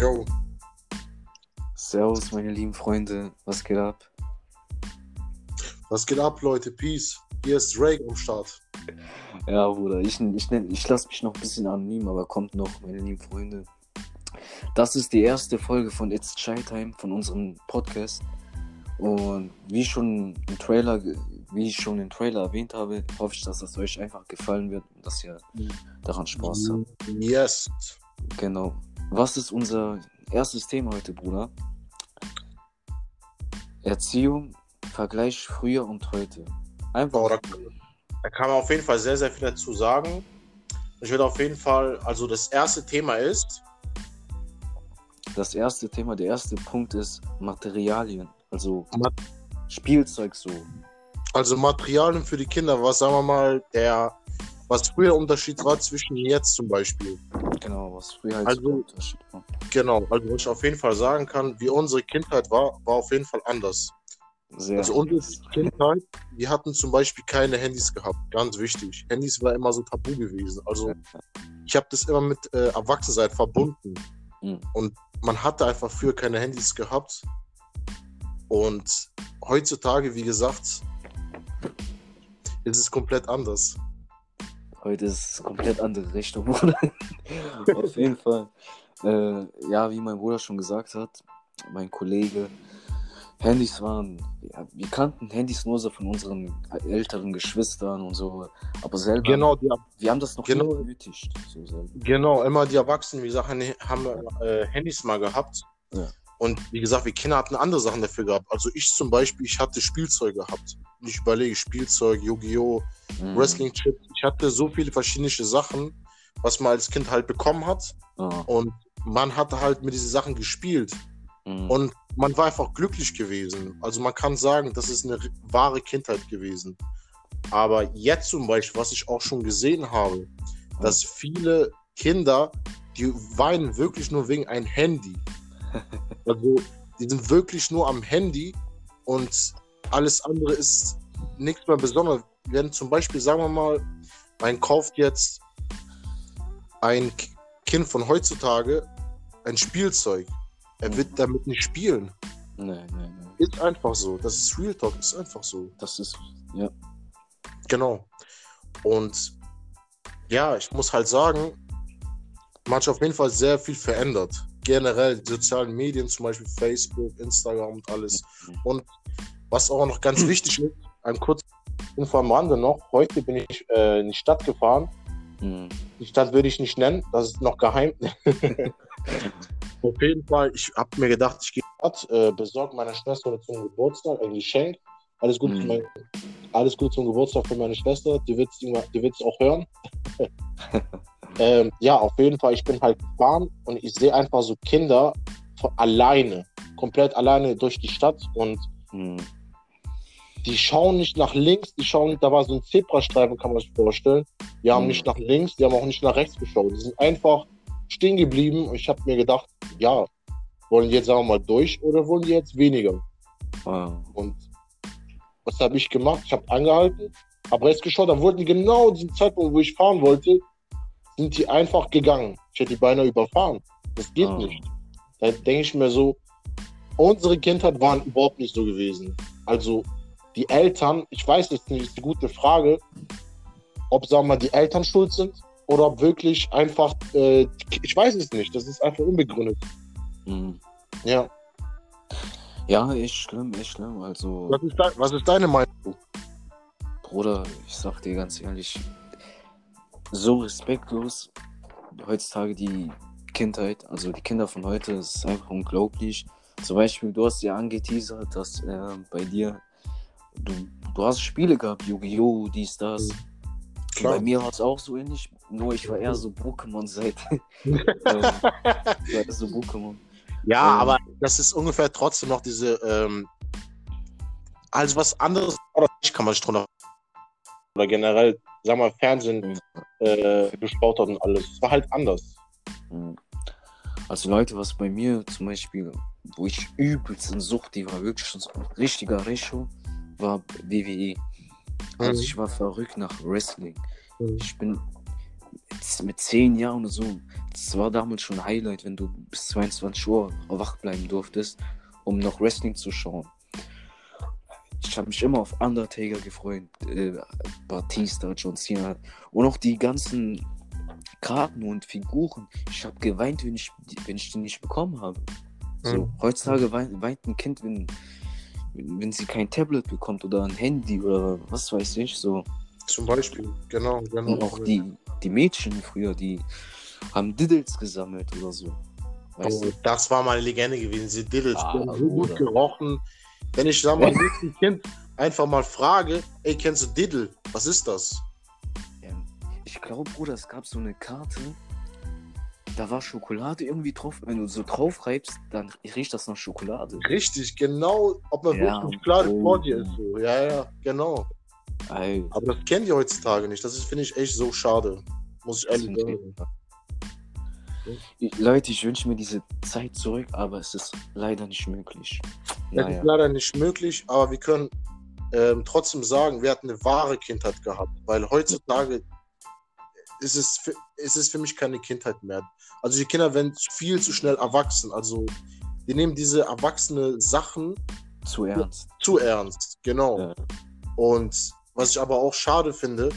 Jo, Servus, meine lieben Freunde. Was geht ab? was geht ab, Leute? Peace. Hier ist Drake am Start. Ja, Bruder, ich, ich, ich lasse mich noch ein bisschen anonym, aber kommt noch, meine lieben Freunde. Das ist die erste Folge von It's Chai Time, von unserem Podcast. Und wie schon im Trailer, wie ich schon im Trailer erwähnt habe, hoffe ich, dass es euch einfach gefallen wird und dass ihr daran Spaß habt. Yes. Genau. Was ist unser erstes Thema heute, Bruder? Erziehung, Vergleich früher und heute. Einfach. Oh, da, da kann man auf jeden Fall sehr, sehr viel dazu sagen. Ich würde auf jeden Fall, also das erste Thema ist, Das erste Thema, der erste Punkt ist Materialien. Also Mat- Spielzeug so. also Materialien für die Kinder, was sagen wir mal, der, was früher der Unterschied war zwischen jetzt zum Beispiel. Genau, was früher halt Also- Unterschied war. Genau, also was ich auf jeden Fall sagen kann, wie unsere Kindheit war, war auf jeden Fall anders. Sehr. Also unsere Kindheit, wir hatten zum Beispiel keine Handys gehabt, ganz wichtig. Handys war immer so tabu gewesen. Also ich habe das immer mit äh, Erwachsensein verbunden. Mhm. Und man hatte einfach früher keine Handys gehabt. Und heutzutage, wie gesagt, ist es komplett anders. Heute ist es komplett andere Richtung, Bruder. Auf jeden Fall. Äh, ja, wie mein Bruder schon gesagt hat, mein Kollege, Handys waren, ja, wir kannten Handys nur so von unseren älteren Geschwistern und so, aber selber, Genau, die, wir haben das noch Genau. nie benötigt. So genau, immer die Erwachsenen, wie gesagt, haben äh, Handys mal gehabt. Ja. Und wie gesagt, wir Kinder hatten andere Sachen dafür gehabt. Also ich zum Beispiel, ich hatte Spielzeug gehabt. Ich überlege, Spielzeug, Yu-Gi-Oh!, Mhm. Wrestling-Chips. Ich hatte so viele verschiedene Sachen, was man als Kind halt bekommen hat. Ah, Und man hatte halt mit diesen Sachen gespielt. mhm. Und man war einfach glücklich gewesen. Also man kann sagen, das ist eine wahre Kindheit gewesen. Aber jetzt zum Beispiel, was ich auch schon gesehen habe, dass viele Kinder, die weinen wirklich nur wegen ein Handy. Also die sind wirklich nur am Handy und alles andere ist nichts mehr Besonderes. Wenn zum Beispiel, sagen wir mal, man kauft jetzt ein Kind von heutzutage ein Spielzeug. Er wird damit nicht spielen. Nein, nein, nein. Ist einfach so. Das ist Real Talk, ist einfach so. Das ist, ja. Genau. Und ja, ich muss halt sagen, man hat auf jeden Fall sehr viel verändert. Generell die sozialen Medien, zum Beispiel Facebook, Instagram und alles. Und was auch noch ganz wichtig ist, ein kurzes Info am Rande noch. Heute bin ich äh, in die Stadt gefahren. Mhm. Die Stadt würde ich nicht nennen, das ist noch geheim. Auf jeden Fall, ich habe mir gedacht, ich gehe äh, besorge meiner Schwester zum Geburtstag ein Geschenk. Alles gut, Mhm. mein, alles gut zum Geburtstag für meine Schwester. Die wird es die wird's auch hören. ähm, ja, auf jeden Fall, ich bin halt gefahren und ich sehe einfach so Kinder von alleine, komplett alleine durch die Stadt und Mhm. die schauen nicht nach links, die schauen, da war so ein Zebrastreifen, kann man sich vorstellen. Die haben Mhm. nicht nach links, die haben auch nicht nach rechts geschaut. Die sind einfach stehen geblieben und ich habe mir gedacht, ja, wollen die jetzt, sagen wir mal, durch oder wollen die jetzt weniger? Ah, Und was habe ich gemacht? Ich habe angehalten, habe rechts geschaut, dann wollten die genau diesen Zeitpunkt, wo ich fahren wollte, sind die einfach gegangen. Ich hätte die beinahe überfahren. Das geht Ah. nicht. Da denke ich mir so, unsere Kindheit waren überhaupt nicht so gewesen. Also die Eltern, ich weiß jetzt nicht, ist eine gute Frage, ob, sagen wir mal, die Eltern schuld sind oder ob wirklich einfach, äh, ich weiß es nicht, das ist einfach unbegründet. mhm. Ja. Ja, echt schlimm, echt schlimm. Also, Was ist, dein, was ist deine Meinung? Bruder, ich sag dir ganz ehrlich, so respektlos heutzutage die Kindheit, also die Kinder von heute, ist einfach unglaublich. Zum Beispiel, du hast ja angeteasert, dass äh, bei dir, du, du hast Spiele gehabt, Yu-Gi-Oh!, dies, das. Klar. Bei mir war es auch so ähnlich, nur ich war eher so Pokémon-Seite. ähm, so Pokémon. Ja, Ähm. aber das ist ungefähr trotzdem noch diese, ähm, also was anderes kann man sich drunter oder generell, sagen wir mal, Fernsehen äh, geschaut hat und alles. Es war halt anders. Mhm. Also Leute, was bei mir zum Beispiel, wo ich übelst in Sucht, die war wirklich schon so ein richtiger Recho, war WWE. Also Mhm. ich war verrückt nach Wrestling. Mhm. Ich bin mit 10 Jahren oder so. Das war damals schon ein Highlight, wenn du bis 22 Uhr wach bleiben durftest, um noch Wrestling zu schauen. Ich habe mich immer auf Undertaker gefreut, äh, Batista, John Cena und auch die ganzen Karten und Figuren. Ich habe geweint, wenn ich, wenn ich die nicht bekommen habe. So, Mhm. heutzutage weint, weint ein Kind, wenn, wenn sie kein Tablet bekommt oder ein Handy oder was weiß ich. So. Zum Beispiel, genau, genau. Und auch die, die Mädchen früher, die haben Diddles gesammelt oder so. Weißt Also, das war mal eine Legende gewesen, diese Diddles. Ah, so gut gerochen. Wenn ich, sag mal, ein Kind einfach mal frage, ey, kennst du Diddle? Was ist das? ich glaube, Bruder, es gab so eine Karte, da war Schokolade irgendwie drauf. Wenn du so drauf reibst, dann riecht das nach Schokolade. Richtig, genau, ob man Ja, wirklich klar oh. vor dir ist. So. Ja, ja, genau. Ey, Aber das kennen die heutzutage nicht. Das finde ich, echt so schade. Muss ich das ehrlich sagen. Ich- Leute, ich wünsche mir diese Zeit zurück, aber es ist leider nicht möglich. Das Naja. ist leider nicht möglich, aber wir können ähm, trotzdem sagen, wir hatten eine wahre Kindheit gehabt. Weil heutzutage ist es, für, ist es für mich keine Kindheit mehr. Also die Kinder werden viel zu schnell erwachsen. Also die nehmen diese erwachsene Sachen Zu ernst. zu ernst. Genau. Ja. Und was ich aber auch schade finde,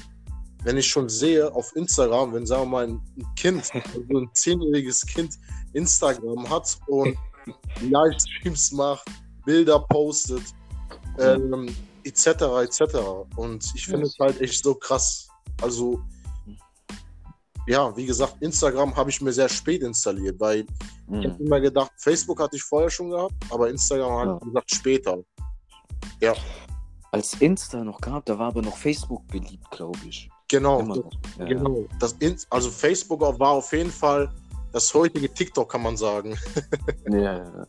wenn ich schon sehe auf Instagram, wenn sagen wir mal ein Kind, also ein zehnjähriges Kind Instagram hat und Livestreams macht, Bilder postet, ähm, etc. etc. Und ich finde Yes. es halt echt so krass. Also ja, wie gesagt, Instagram habe ich mir sehr spät installiert, weil ich habe Mhm. immer gedacht, Facebook hatte ich vorher schon gehabt, aber Instagram habe Ja. ich gesagt später. Als Insta noch gab, da war aber noch Facebook beliebt, glaube ich. Genau, das. Ja. genau. Das also Facebook war auf jeden Fall das heutige TikTok, kann man sagen. Ja, ja,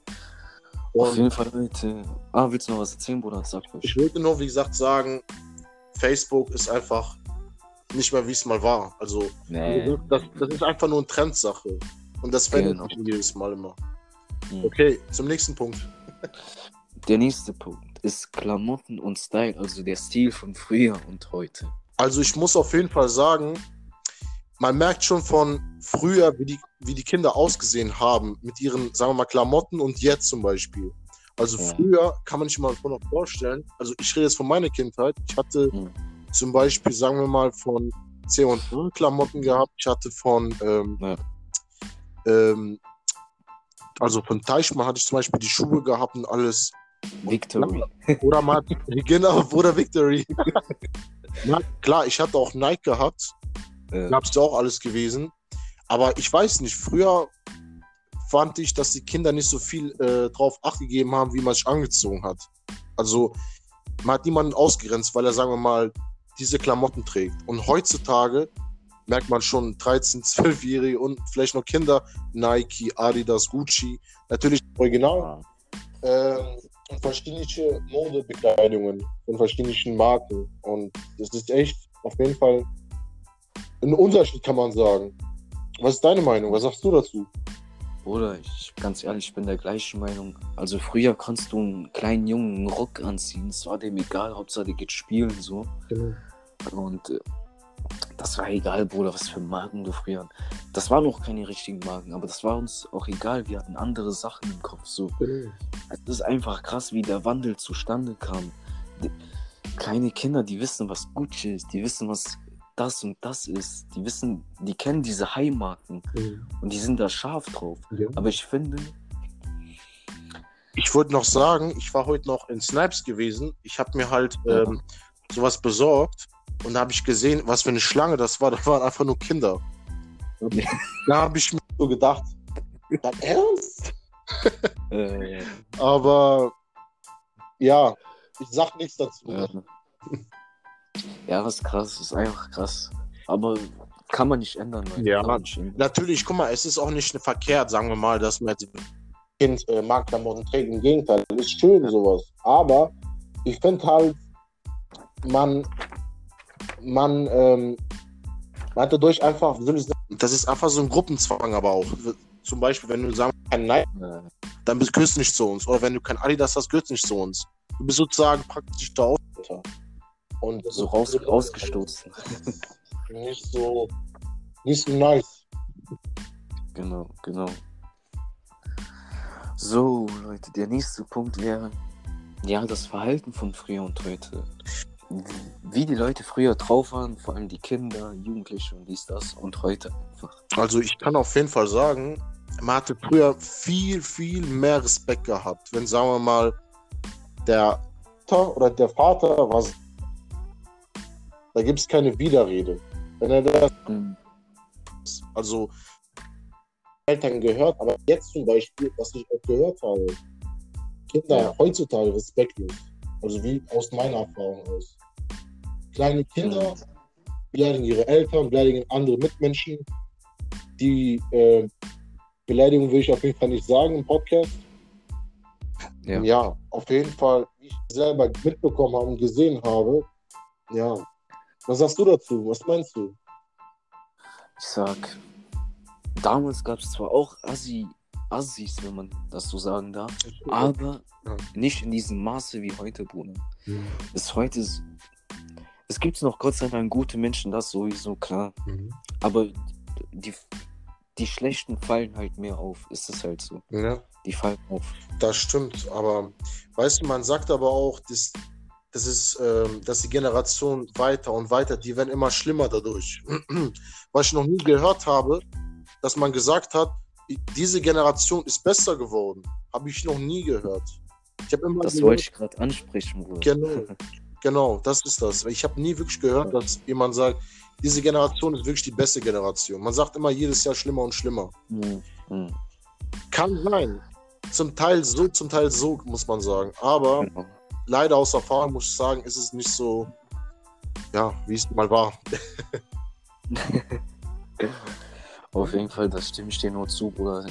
ja. Auf Und jeden Fall, Leute. Ah, willst du noch was erzählen, Bruder? Sag ruhig. ich würde nur, wie gesagt, sagen, Facebook ist einfach nicht mehr, wie es mal war. Also, Nee. das, das ist einfach nur eine Trendsache. Und das verändert Genau. sich jedes Mal immer. Mhm. Okay, zum nächsten Punkt. Der nächste Punkt ist Klamotten und Style, also der Stil von früher und heute. Also ich muss auf jeden Fall sagen, man merkt schon von früher, wie die, wie die Kinder ausgesehen haben mit ihren, sagen wir mal, Klamotten und jetzt zum Beispiel. Also Ja. früher kann man sich mal noch vorstellen, also ich rede jetzt von meiner Kindheit, ich hatte Mhm. zum Beispiel, sagen wir mal, von C&A Klamotten gehabt, ich hatte von, ähm, Ja. ähm, also von Teichmann hatte ich zum Beispiel die Schuhe gehabt und alles. Victory. Oder mal, genau, oder Victory. Na, klar, ich hatte auch Nike gehabt, Äh, gab es auch alles gewesen. Aber ich weiß nicht, früher fand ich, dass die Kinder nicht so viel äh, drauf acht gegeben haben, wie man sich angezogen hat. Also man hat niemanden ausgegrenzt, weil er, sagen wir mal, diese Klamotten trägt. Und heutzutage merkt man schon 13-, 12-Jährige und vielleicht noch Kinder, Nike, Adidas, Gucci, natürlich original ah, ähm, und verschiedene Modebekleidungen von verschiedenen Marken. Und das ist echt auf jeden Fall ein Unterschied, kann man sagen. Was ist deine Meinung? Was sagst du dazu? Bruder, ich ganz ehrlich, ich bin der gleichen Meinung. Also früher kannst du einen kleinen Jungen einen Rock anziehen, es war dem egal, Hauptsache der geht spielen so. Und äh, das war egal, Bruder, was für Marken du früher. Das waren noch keine richtigen Marken, aber das war uns auch egal. Wir hatten andere Sachen im Kopf. So. Es ist einfach krass, wie der Wandel zustande kam. Die, kleine Kinder, die wissen, was Gucci ist, die wissen, was das und das ist. Die wissen, die kennen diese High-Marken und die sind da scharf drauf. Aber ich finde, Ich wollte noch sagen, ich war heute noch in Snipes gewesen. Ich habe mir halt Ja. ähm, sowas besorgt und da habe ich gesehen, was für eine Schlange das war. Das waren einfach nur Kinder. Da habe ich mir so gedacht, dein Ernst? äh, Aber ja, ich sag nichts dazu. ja. Ja, was krass, ist einfach krass. Aber kann man nicht ändern. Leute. Ja. Man nicht ändern. Natürlich, guck mal, es ist auch nicht verkehrt, sagen wir mal, dass man jetzt Kind äh, Markenklamotten trägt. Im Gegenteil, das ist schön sowas. Aber ich finde halt, man, man, ähm, man hat dadurch einfach, das ist einfach so ein Gruppenzwang, aber auch. Zum Beispiel, wenn du sagst, kein Äh, dann bist, gehörst du nicht zu uns. Oder wenn du kein Adidas hast, gehörst du nicht zu uns. Du bist sozusagen praktisch da Außenseiter. Und so raus, ausgestoßen. nicht so Nicht so nice. Genau, genau. So, Leute, der nächste Punkt wäre, ja, das Verhalten von früher und heute. Wie die Leute früher drauf waren, vor allem die Kinder, Jugendliche und dies, das und heute einfach. Also ich kann auf jeden Fall sagen, man hatte früher viel, viel mehr Respekt gehabt. Wenn, sagen wir mal, der oder der Vater war. Da gibt es keine Widerrede. Wenn er das. Mhm. Also. Eltern gehört, aber jetzt zum Beispiel, was ich auch gehört habe, Kinder Ja. heutzutage respektlos. Also wie aus meiner Erfahrung aus. Kleine Kinder beleidigen ihre Eltern, beleidigen andere Mitmenschen. Die äh, Beleidigung will ich auf jeden Fall nicht sagen im Podcast. Ja. Ja. auf jeden Fall, wie ich selber mitbekommen habe und gesehen habe. Ja. Was sagst du dazu? Was meinst du? Ich sag, damals gab es zwar auch Assi, Assis, wenn man das so sagen darf, aber nicht in diesem Maße wie heute, Bruder. Es heute ist, es gibt noch Gott sei Dank gute Menschen, das sowieso klar. Mhm. Aber die, die schlechten fallen halt mehr auf. Ist es halt so. Ja, Die fallen auf. das stimmt. Aber weißt du, man sagt aber auch, das, das ist, ähm, dass die Generation weiter und weiter, die werden immer schlimmer dadurch. Was ich noch nie gehört habe, dass man gesagt hat, diese Generation ist besser geworden. Habe ich noch nie gehört. Ich habe immer Das gehört, wollte ich gerade ansprechen, Bruder. Genau. Genau, das ist das. Ich habe nie wirklich gehört, dass jemand sagt, diese Generation ist wirklich die beste Generation. Man sagt immer jedes Jahr schlimmer und schlimmer. Mhm. Mhm. Kann sein. Zum Teil so, zum Teil so, muss man sagen. Aber Genau. Leider aus Erfahrung muss ich sagen, ist es nicht so, ja, wie es mal war. Auf jeden Fall, das stimme ich dir nur zu, Bruder.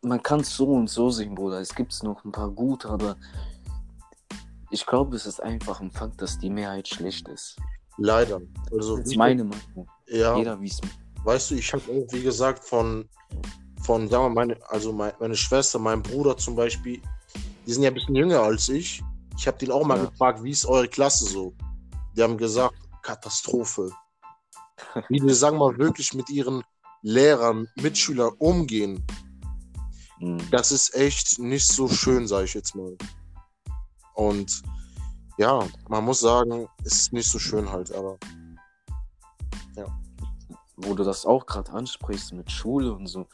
Man kann es so und so sehen, Bruder. Es gibt noch ein paar gute, aber ich glaube, es ist einfach ein Fakt, dass die Mehrheit schlecht ist. Leider. Also, Das ist meine Meinung. ja, Jeder wie es. weißt du, ich habe wie gesagt, von, von sagen wir, meine, also meine, meine Schwester, mein Bruder zum Beispiel, die sind ja ein bisschen jünger als ich. Ich habe den auch mal Ja. gefragt, wie ist eure Klasse so? Die haben gesagt, Katastrophe. Wie die, sagen wir mal, wirklich mit ihren Lehrern, Mitschülern umgehen, Mhm. das ist echt nicht so schön, sage ich jetzt mal. Und ja, man muss sagen, es ist nicht so schön halt, aber Wo du das auch gerade ansprichst mit Schule und so.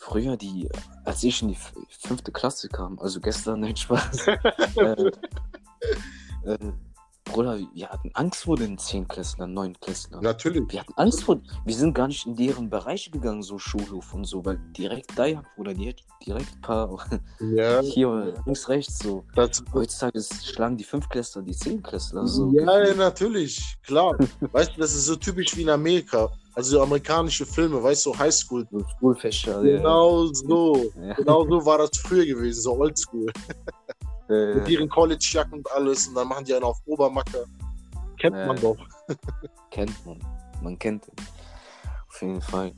Früher, die, als ich in die fünfte Klasse kam, also gestern, nein, Spaß. äh, äh, Bruder, wir hatten Angst vor den Zehnklässlern, Neunklässlern. natürlich. Wir hatten Angst vor, wir sind gar nicht in deren Bereiche gegangen, so Schulhof und so, weil direkt da, ja, Bruder, die hat direkt ein paar Ja, hier links, rechts, so. das, Heutzutage schlagen die Fünfklässler die Zehnklässler, so. ja, ja, natürlich, klar. weißt du, das ist so typisch wie in Amerika. Also so amerikanische Filme, weißt du, so Highschool. So Schulfächer, Genau so. ja. Genau so war das früher gewesen, so oldschool. Äh, Mit ihren College-Jacken und alles und dann machen die einen auf Obermacke. Kennt Ja. man doch. kennt man. Man kennt ihn. Auf jeden Fall.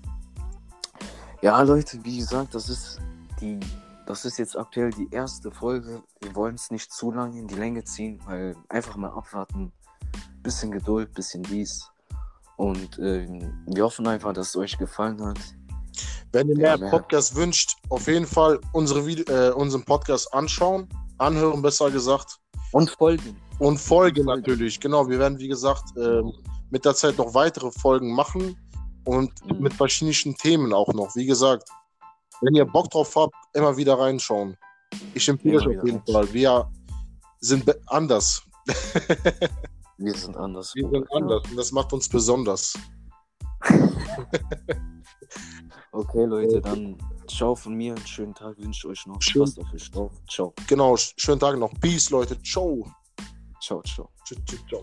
Ja, Leute, wie gesagt, das ist die, das ist jetzt aktuell die erste Folge. Wir wollen es nicht zu lange in die Länge ziehen, weil einfach mal abwarten. Bisschen Geduld, bisschen dies. Und ähm, wir hoffen einfach, dass es euch gefallen hat. Wenn ihr Ja, mehr mehr. Podcasts wünscht, auf jeden Fall unsere Vide äh, unseren Podcast anschauen, anhören, besser gesagt. Und folgen. Und folgen natürlich. Genau, wir werden, wie gesagt, ähm, mit der Zeit noch weitere Folgen machen und Mhm. mit verschiedenen Themen auch noch. Wie gesagt, wenn ihr Bock drauf habt, immer wieder reinschauen. Ich empfehle euch auf jeden Fall. Wir sind anders. Wir sind anders. Wir sind anders und das macht uns besonders. Okay, Leute, dann ciao von mir. Einen schönen Tag wünsche ich euch noch. Schön. Passt auf euch auf. Ciao. Genau, sch- schönen Tag noch. Peace, Leute. Ciao. Ciao, ciao. Ciao, ciao, ciao.